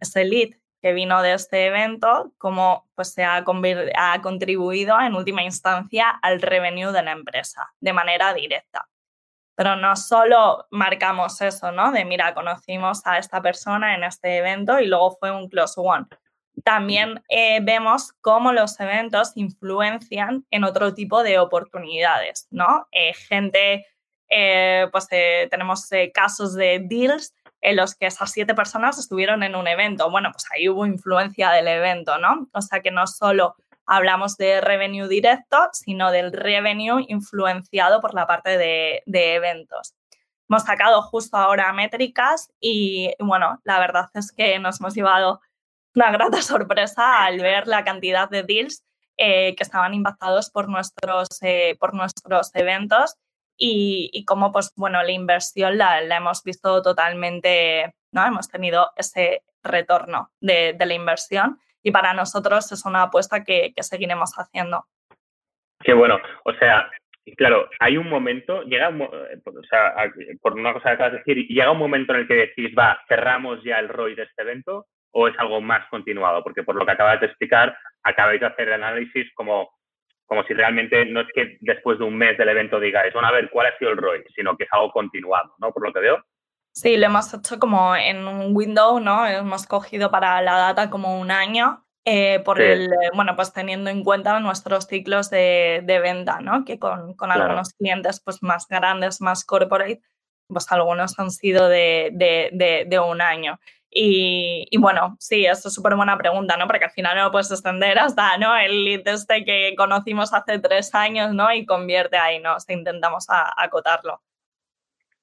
ese lead que vino de este evento, cómo pues, se ha, ha contribuido en última instancia al revenue de la empresa de manera directa. Pero no solo marcamos eso, ¿no? De mira, conocimos a esta persona en este evento y luego fue un close one, también eh, vemos cómo los eventos influencian en otro tipo de oportunidades, ¿no? Eh, gente, eh, pues tenemos casos de deals en los que esas siete personas estuvieron en un evento. Bueno, pues ahí hubo influencia del evento, ¿no? O sea que no solo hablamos de revenue directo, sino del revenue influenciado por la parte de, de eventos. Hemos sacado justo ahora métricas y, bueno, la verdad es que nos hemos llevado una grata sorpresa al ver la cantidad de deals eh, que estaban impactados por nuestros, eh, por nuestros eventos y, y cómo, pues, bueno, la inversión la, hemos visto totalmente, ¿no? Hemos tenido ese retorno de, la inversión y para nosotros es una apuesta que, seguiremos haciendo. Qué bueno. O sea, claro, hay un momento, llega eh, o sea, por una cosa que acabas de decir, llega un momento en el que decís, va, cerramos ya el ROI de este evento o es algo más continuado? Porque por lo que acabas de explicar, acabáis de hacer el análisis como, como si realmente no es que después de un mes del evento digáis, bueno, a ver, ¿cuál ha sido el ROI? Sino que es algo continuado, ¿no? Por lo que veo. Sí, lo hemos hecho como en un window, ¿no? Hemos cogido para la data como un año, eh, por el, bueno, pues teniendo en cuenta nuestros ciclos de, de venta, ¿no? Que con, con algunos clientes pues más grandes, más corporate, pues algunos han sido de, de, de un año. Y, bueno, sí, eso es súper buena pregunta, ¿no? Porque al final no lo puedes extender hasta, ¿no? El lead este que conocimos hace tres años, ¿no? Y convierte ahí, ¿no? O intentamos acotarlo.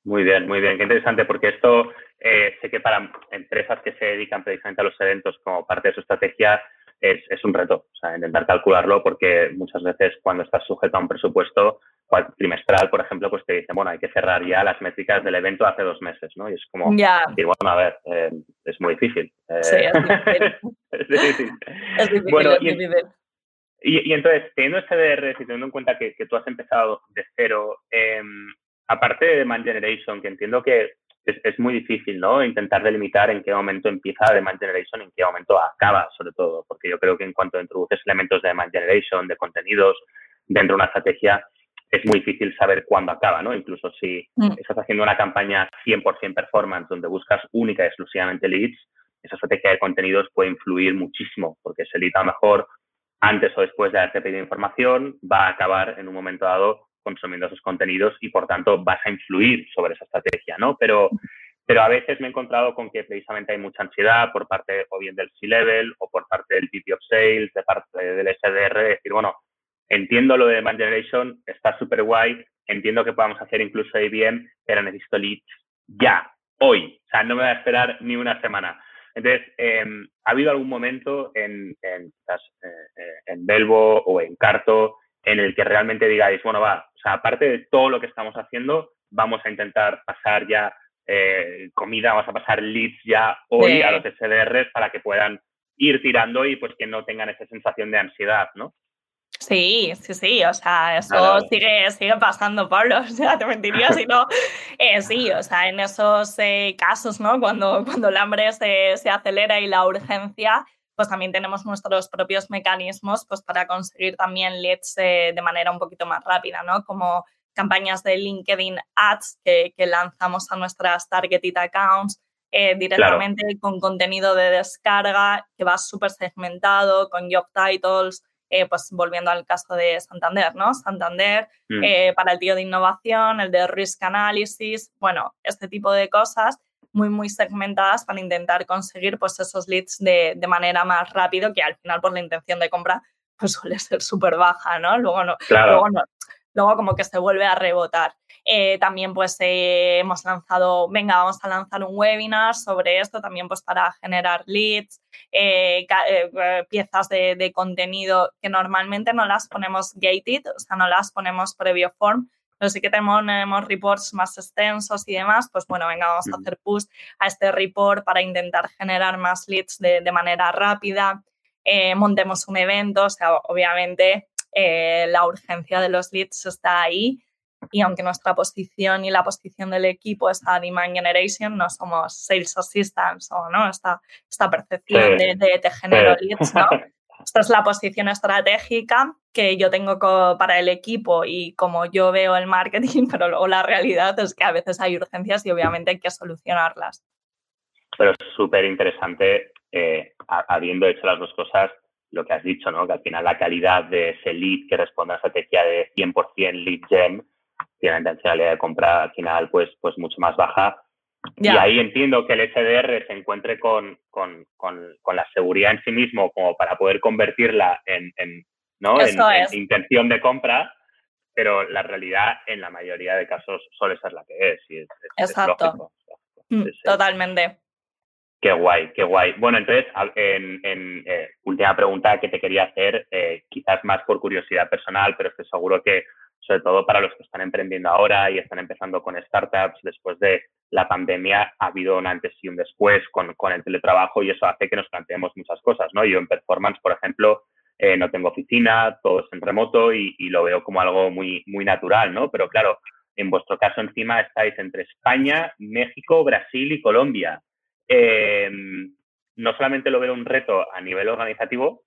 Muy bien, muy bien. Qué interesante, porque esto eh, sé que para empresas que se dedican precisamente a los eventos como parte de su estrategia es, es, un reto, o sea, intentar calcularlo porque muchas veces cuando estás sujeto a un presupuesto trimestral, por ejemplo, pues te dicen, bueno, hay que cerrar ya las métricas del evento hace dos meses, ¿no? Y es como, decir, bueno, a ver, eh, es muy difícil. sí, es difícil. es difícil. Es difícil, bueno, es difícil. Y, y, entonces, teniendo este DR, y teniendo en cuenta que, que tú has empezado de cero, eh, aparte de Demand Generation, que entiendo que es, es, muy difícil, ¿no? Intentar delimitar en qué momento empieza Demand Generation y en qué momento acaba, sobre todo, porque yo creo que en cuanto introduces elementos de Demand Generation, de contenidos dentro de una estrategia, es muy difícil saber cuándo acaba, ¿no? Incluso si mm. estás haciendo una campaña 100% performance donde buscas única y exclusivamente leads, esa estrategia de contenidos puede influir muchísimo, porque ese lead a lo mejor antes o después de haberte pedido información va a acabar en un momento dado consumiendo esos contenidos y por tanto vas a influir sobre esa estrategia, ¿no? Pero, pero a veces me he encontrado con que precisamente hay mucha ansiedad por parte o bien del C-Level o por parte del VP of Sales, de parte del SDR, de decir, bueno, entiendo lo de Demand Generation, está súper guay, entiendo que podamos hacer incluso IBM, pero necesito leads ya, hoy, o sea, no me voy a esperar ni una semana. Entonces, em, ¿ha habido algún momento en, en, eh, eh, en Belvo o en Carto en el que realmente digáis, bueno, va, o sea, aparte de todo lo que estamos haciendo, vamos a intentar pasar ya eh, comida, vamos a pasar leads ya hoy a los SDRs para que puedan ir tirando y pues que no tengan esa sensación de ansiedad, ¿no? Sí, sí, sí, o sea, eso sigue, sigue pasando, Pablo, o sea, te mentiría si no. Eh, sí, o sea, en esos eh, casos, ¿no? Cuando, cuando el hambre se, se acelera y la urgencia, pues también tenemos nuestros propios mecanismos pues para conseguir también leads de manera un poquito más rápida, ¿no? Como campañas de LinkedIn Ads que, lanzamos a nuestras targeted accounts, eh, directamente con contenido de descarga que va súper segmentado, con job titles, eh, pues volviendo al caso de Santander, ¿no? Santander, mm. eh, para el tío de innovación, el de risk analysis, bueno, este tipo de cosas muy, muy segmentadas para intentar conseguir pues, esos leads de, de manera más rápido, que al final por la intención de compra pues suele ser súper baja, ¿no? Luego, no, luego, luego como que se vuelve a rebotar. Eh, también pues eh, hemos lanzado, venga, vamos a lanzar un webinar sobre esto también pues para generar leads, eh, piezas de, de, contenido que normalmente no las ponemos gated, o sea, no las ponemos previo form, pero sí que tenemos, reports más extensos y demás, pues bueno, venga, vamos a hacer push a este report para intentar generar más leads de, manera rápida, eh, montemos un evento, o sea, obviamente eh, la urgencia de los leads está ahí y aunque nuestra posición y la posición del equipo es a demand generation, no somos sales assistants o no, esta, esta percepción de, de, te genero leads, ¿no? Esta es la posición estratégica que yo tengo para el equipo y como yo veo el marketing, pero luego la realidad es que a veces hay urgencias y obviamente hay que solucionarlas. Pero es súper interesante, eh, habiendo hecho las dos cosas, lo que has dicho, ¿no? Que al final la calidad de ese lead que responde a la estrategia de 100% lead gen tiene la intencionalidad de compra al final pues, pues mucho más baja y ahí entiendo que el SDR se encuentre con, con, con, con, la seguridad en sí mismo como para poder convertirla en, en ¿no? en, intención de compra, pero la realidad en la mayoría de casos suele ser la que es. Y es, Exacto. Mm, totalmente. Qué guay, qué guay. Bueno, entonces, en, en eh, última pregunta que te quería hacer, eh, quizás más por curiosidad personal, pero estoy seguro que sobre todo para los que están emprendiendo ahora y están empezando con startups, después de la pandemia ha habido un antes y un después con, con el teletrabajo y eso hace que nos planteemos muchas cosas, ¿no? Yo en performance, por ejemplo, eh, no tengo oficina, todo es en remoto y, lo veo como algo muy, muy natural, ¿no? Pero claro, en vuestro caso encima estáis entre España, México, Brasil y Colombia. Em, no solamente lo veo un reto a nivel organizativo,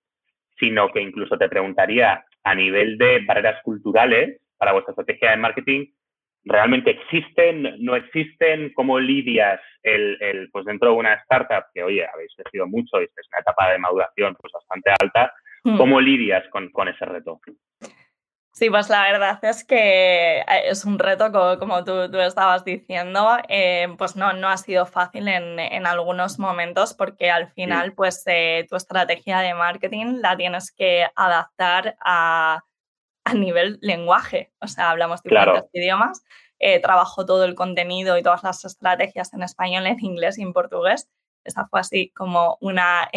sino que incluso te preguntaría a nivel de barreras culturales para vuestra estrategia de marketing, realmente existen, no existen, cómo lidias el, el, pues dentro de una startup que, oye, habéis crecido mucho y es una etapa de maduración pues bastante alta, hmm. ¿cómo lidias con, con ese reto? Sí, pues la verdad es que eh, es un reto, como, tú, tú, estabas diciendo, eh, pues no, no ha sido fácil en, en algunos momentos porque al final pues eh, tu estrategia de marketing la tienes que adaptar a, a nivel lenguaje, o sea, hablamos diferentes idiomas, trabajo todo el contenido y todas las estrategias en español, en inglés y en portugués. Esa fue así como una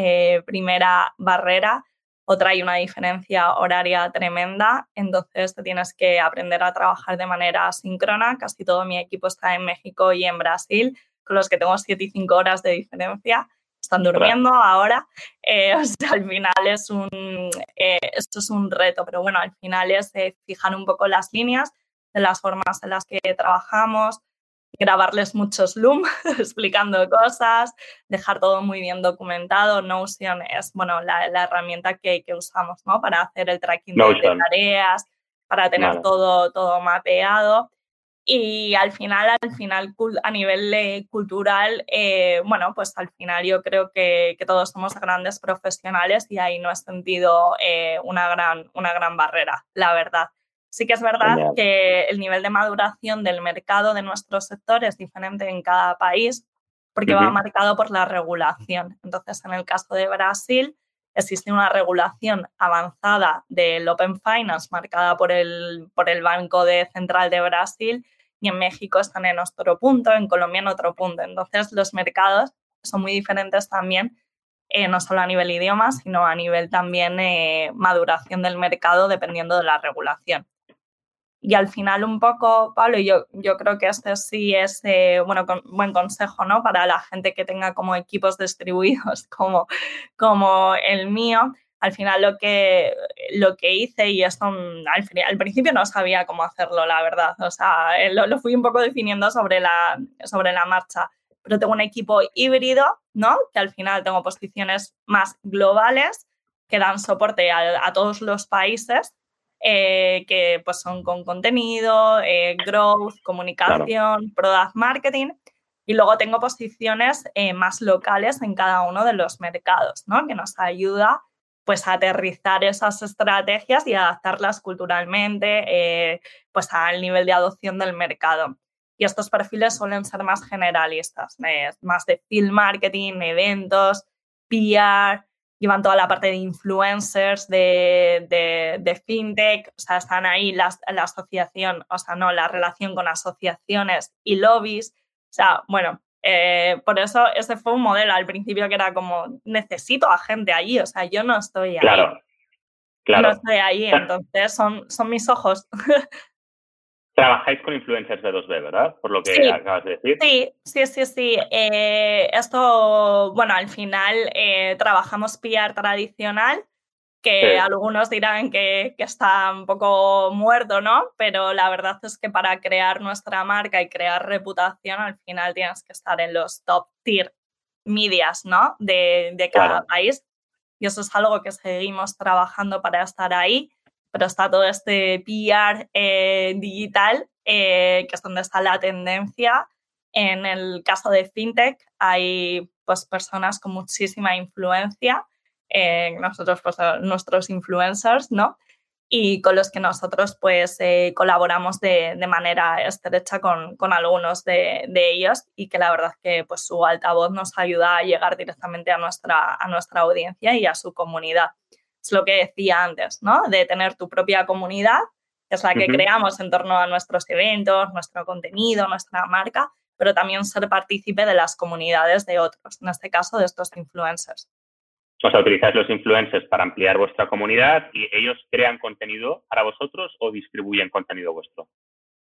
primera barrera otra hay una diferencia horaria tremenda, entonces te tienes que aprender a trabajar de manera síncrona. Casi todo mi equipo está en México y en Brasil, con los que tengo 7 y 5 horas de diferencia. Están durmiendo ahora. Eh, o sea, al final es un, eh, esto es un reto, pero bueno, al final es fijar un poco las líneas de las formas en las que trabajamos, grabarles muchos Loom explicando cosas, dejar todo muy bien documentado. Notion es bueno, la, herramienta que, usamos ¿no? para hacer el tracking de, tareas, para tener todo, todo mapeado. Y al final, al final, a nivel cultural, eh, bueno, pues al final yo creo que, que, todos somos grandes profesionales y ahí no he sentido eh, una, gran, una gran barrera, la verdad. Sí que es verdad que el nivel de maduración del mercado de nuestro sector es diferente en cada país porque va marcado por la regulación. Entonces, en el caso de Brasil, existe una regulación avanzada del Open Finance marcada por el, por el Banco de Central de Brasil y en México están en otro punto, en Colombia en otro punto. Entonces, los mercados son muy diferentes también, eh, no solo a nivel idioma, sino a nivel también eh, maduración del mercado dependiendo de la regulación. Y al final un poco, Pablo, yo, yo creo que este sí es eh, bueno, buen consejo ¿no? para la gente que tenga como equipos distribuidos como, como el mío. Al final lo que, lo que hice, y esto mm, al, al principio no sabía cómo hacerlo, la verdad. O sea, eh, lo, lo, fui un poco definiendo sobre la, sobre la marcha. Pero tengo un equipo híbrido, ¿no? Que al final tengo posiciones más globales que dan soporte a, a todos los países eh, que pues son con contenido, eh, growth, comunicación, product marketing. Y luego tengo posiciones eh, más locales en cada uno de los mercados, ¿no? que nos ayuda pues aterrizar esas estrategias y adaptarlas culturalmente pues al nivel de adopción del mercado. Y estos perfiles suelen ser más generalistas, más de field marketing, eventos, PR, llevan toda la parte de influencers, de, fintech, o sea, están ahí la, la, asociación, o sea, no, la relación con asociaciones y lobbies. O sea, bueno, eh, por eso ese fue un modelo al principio que era como, necesito a gente allí, o sea, yo no estoy ahí. Claro, claro. No estoy ahí, entonces son, son mis ojos. Trabajáis con influencers de 2B, ¿verdad? Por lo que acabas de decir. Sí, sí, sí, sí. Eh, esto, bueno, al final eh, trabajamos PR tradicional, que algunos dirán que, que, está un poco muerto, ¿no? Pero la verdad es que para crear nuestra marca y crear reputación, al final tienes que estar en los top tier medias, ¿no? De, de cada país. Y eso es algo que seguimos trabajando para estar ahí pero está todo este PR eh, digital, eh, que es donde está la tendencia. En el caso de FinTech hay pues, personas con muchísima influencia, eh, nosotros, pues, nuestros influencers, ¿no? Y con los que nosotros pues colaboramos de, de, manera estrecha con, con algunos de, de, ellos y que la verdad que pues su altavoz nos ayuda a llegar directamente a nuestra, a nuestra audiencia y a su comunidad es lo que decía antes, ¿no? De tener tu propia comunidad, que es la que creamos en torno a nuestros eventos, nuestro contenido, nuestra marca, pero también ser partícipe de las comunidades de otros, en este caso de estos influencers. O sea, utilizáis los influencers para ampliar vuestra comunidad y ellos crean contenido para vosotros o distribuyen contenido vuestro.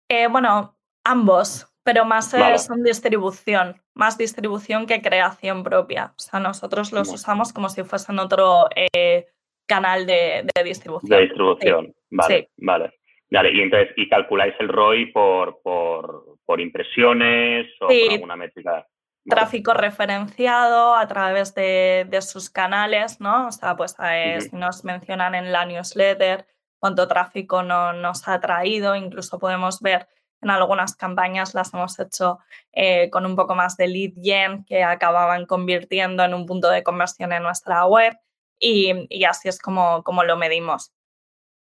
Eh, bueno, ambos, pero más es son distribución, más distribución que creación propia. O sea, nosotros los usamos como si fuesen otro eh, canal de, distribución. De distribución, vale, vale. Vale, y entonces, ¿y calculáis el ROI por, por, impresiones o por alguna métrica? Tráfico referenciado a través de, sus canales, ¿no? O sea, pues eh, si nos mencionan en la newsletter cuánto tráfico no, nos ha traído, incluso podemos ver en algunas campañas las hemos hecho eh, con un poco más de lead gen que acababan convirtiendo en un punto de conversión en nuestra web y, así es como, como lo medimos.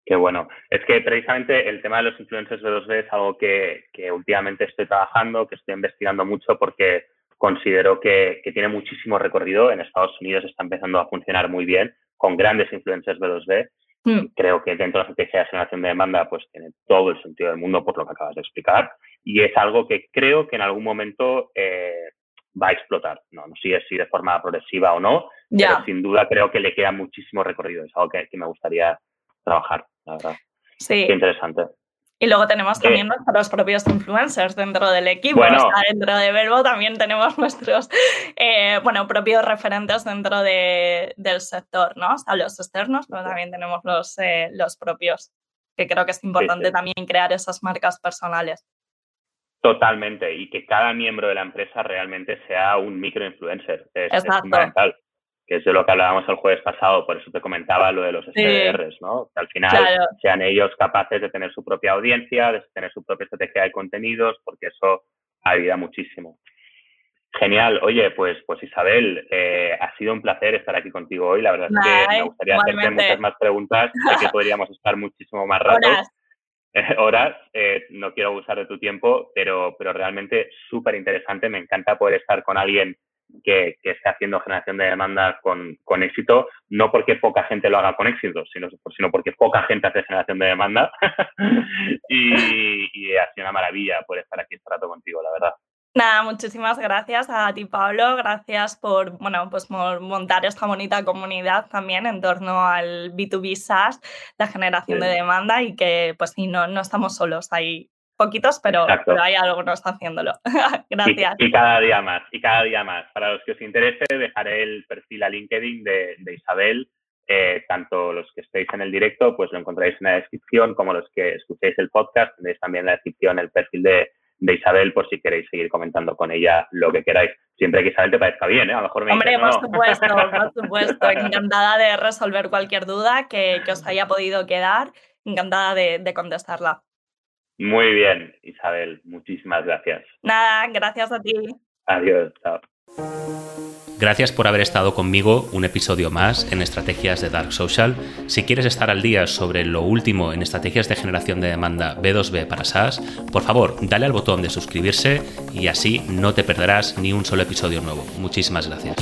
Qué bueno. Es que precisamente el tema de los influencers B2B es algo que, últimamente estoy trabajando, que estoy investigando mucho porque considero que, tiene muchísimo recorrido. En Estados Unidos está empezando a funcionar muy bien con grandes influencers B2B. Mm. Creo que dentro de la estrategia de generación de demanda pues tiene todo el sentido del mundo por lo que acabas de explicar y es algo que creo que en algún momento eh, va a explotar. No, no sé si de forma progresiva o no, pero sin duda creo que le queda muchísimo recorrido. Es algo que me gustaría trabajar la verdad. Sí. Qué interesante. Y luego tenemos también nuestros propios influencers dentro del equipo. Bueno. dentro de Verbo también tenemos nuestros eh, bueno, propios referentes dentro de, del sector, ¿no? O sea, los externos, pero también tenemos los, eh, los propios, que creo que es importante también crear esas marcas personales. Totalmente, y que cada miembro de la empresa realmente sea un microinfluencer. Es, es fundamental que es de lo que hablábamos el jueves pasado, por eso te comentaba lo de los SDRs, ¿no? Que al final sean ellos capaces de tener su propia audiencia, de tener su propia estrategia de contenidos, porque eso ayuda muchísimo. Genial. Oye, pues, pues Isabel, eh, ha sido un placer estar aquí contigo hoy. La verdad es que me gustaría hacerte muchas más preguntas. Sé que podríamos estar muchísimo más rato. Horas. horas. Eh, no quiero abusar de tu tiempo, pero, pero realmente súper interesante. Me encanta poder estar con alguien que, que esté haciendo generación de demanda con, con, éxito, no porque poca gente lo haga con éxito, sino, sino porque poca gente hace generación de demanda. y, y ha sido una maravilla poder estar aquí este rato contigo, la verdad. Nada, muchísimas gracias a ti, Pablo. Gracias por, bueno, pues por montar esta bonita comunidad también en torno al B2B SaaS, la generación de demanda y que, pues sí, no, no estamos solos. ahí poquitos, pero, pero hay algunos haciéndolo. Gracias. Y, cada día más, y cada día más. Para los que os interese, dejaré el perfil a LinkedIn de, Isabel. Eh, tanto los que estéis en el directo, pues lo encontraréis en la descripción, como los que escuchéis el podcast, tendréis también en la descripción el perfil de, Isabel por si queréis seguir comentando con ella lo que queráis. Siempre que Isabel te parezca bien, ¿eh? A lo mejor me Hombre, por supuesto, por supuesto. Encantada de resolver cualquier duda que, os haya podido quedar. Encantada de contestarla. Muy bien, Isabel. Muchísimas gracias. Nada, gracias a ti. Adiós, chao. Gracias por haber estado conmigo un episodio más en Estrategias de Dark Social. Si quieres estar al día sobre lo último en estrategias de generación de demanda B2B para SaaS, por favor, dale al botón de suscribirse y así no te perderás ni un solo episodio nuevo. Muchísimas gracias.